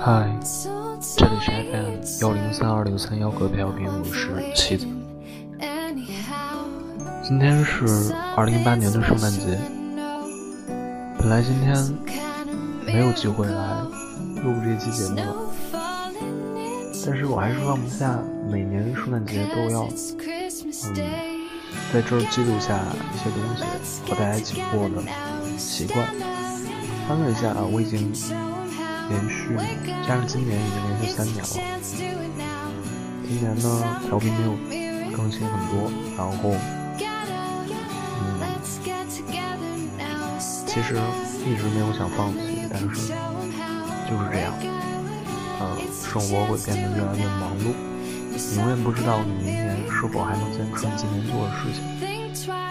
嗨，这里是 FM 幺零三二六三幺隔调频，我是七子。今天是二零一八年的圣诞节，本来今天没有机会来录这期节目了，但是我还是放不下每年圣诞节都要，嗯。在这儿记录下一些东西和大家一起过的习惯。翻了一下，我已经连续加上今年已经连续三年了。今年呢，调频没有更新很多，然后，嗯，其实一直没有想放弃，但是就是这样，呃，生活会变得越来越忙碌。永远不知道你明年是否还能坚持今年做的事情。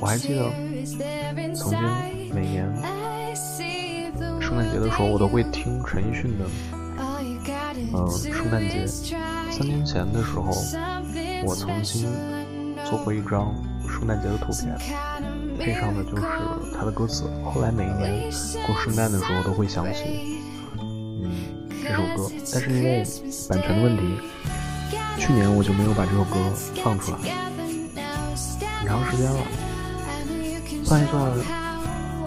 我还记得曾经每年圣诞节的时候，我都会听陈奕迅的，嗯，圣诞节。三年前的时候，我曾经做过一张圣诞节的图片，配上的就是他的歌词。后来每一年过圣诞的时候，都会想起嗯。这首歌，但是因为版权的问题，去年我就没有把这首歌放出来，很长时间了。算一算，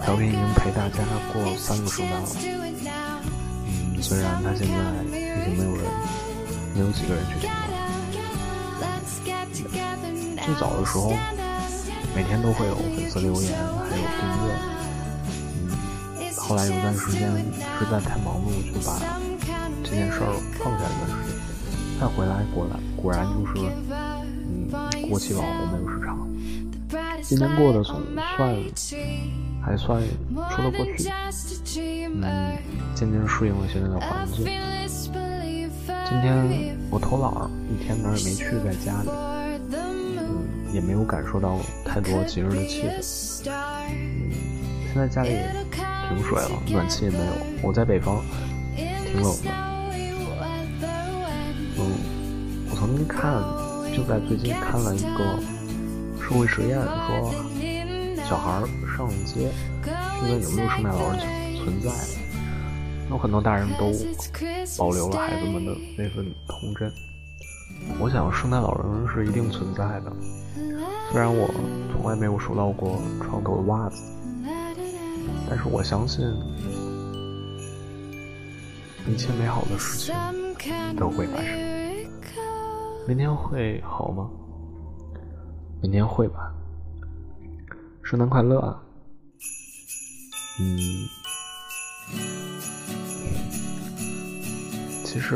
调频已经陪大家过三个圣诞了。嗯，虽然他现在已经没有人，没有几个人去听了。最早的时候，每天都会有粉丝留言，还有订阅。嗯，后来有段时间实在太忙碌，就把。这件事儿放下一段时间，再回来果然果然就是，嗯，过期网红没有市场。今天过得总算还算说得过去，嗯，渐渐适应了现在的环境。今天我偷懒儿，一天哪儿也没去，在家里，嗯，也没有感受到太多节日的气氛。嗯，现在家里停水了，暖气也没有。我在北方，挺冷的。嗯，我曾经看，就在最近看了一个社会实验，说小孩上街去问有没有圣诞老人存在，有很多大人都保留了孩子们的那份童真。我想圣诞老人是一定存在的，虽然我从来没有收到过床头的袜子，但是我相信一切美好的事情都会发生。明天会好吗？明天会吧。圣诞快乐啊！嗯，其实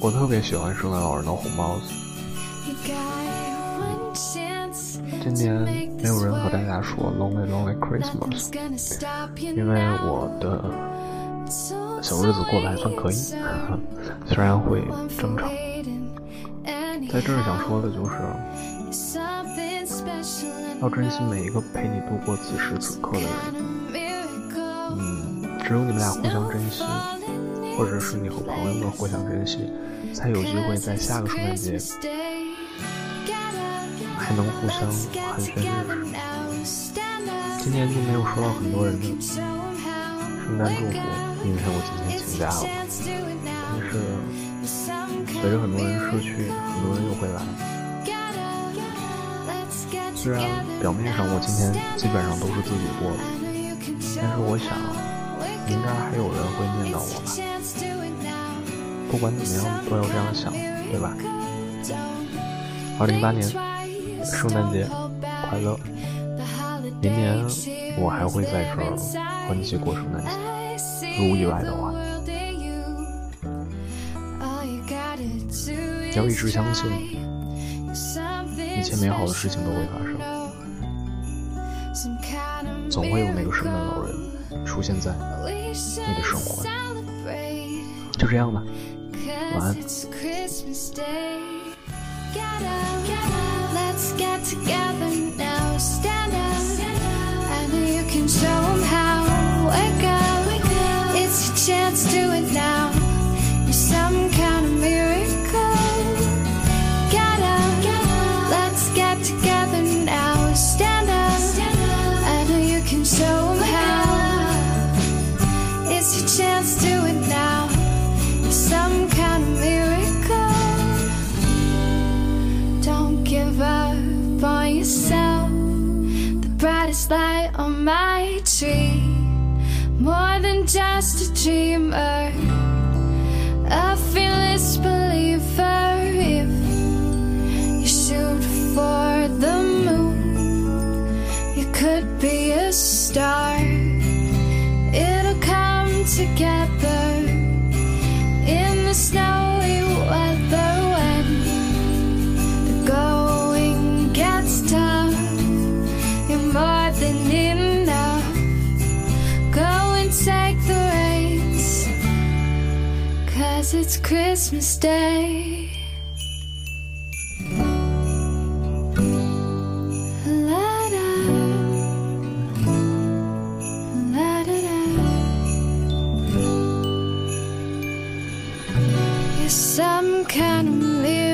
我特别喜欢圣诞老人的红帽子。今年没有人和大家说 Lonely Lonely Christmas，因为我的小日子过得还算可以，虽然会争吵。在这儿想说的就是，要珍惜每一个陪你度过此时此刻的人。嗯，只有你们俩互相珍惜，或者是你和朋友们互相珍惜，才有机会在下个圣诞节还能互相寒暄认识。今年就没有收到很多人的圣诞祝福，因为我今天请假了。但是。随着很多人逝去，很多人又会来。虽然表面上我今天基本上都是自己过的，但是我想，应该还有人会念叨我吧。不管怎么样，都要这样想，对吧？二零一八年，圣诞节快乐！明年我还会在这儿和你一起过圣诞节，如无意外的话。要一直相信，一切美好的事情都会发生。总会有那个圣诞老人出现在你的生活里。就这样吧晚安。Show them now up. Up It's your chance to it Christmas light on my tree. More than just a dreamer, a fearless cause it's Christmas Day. Some kind of miracle.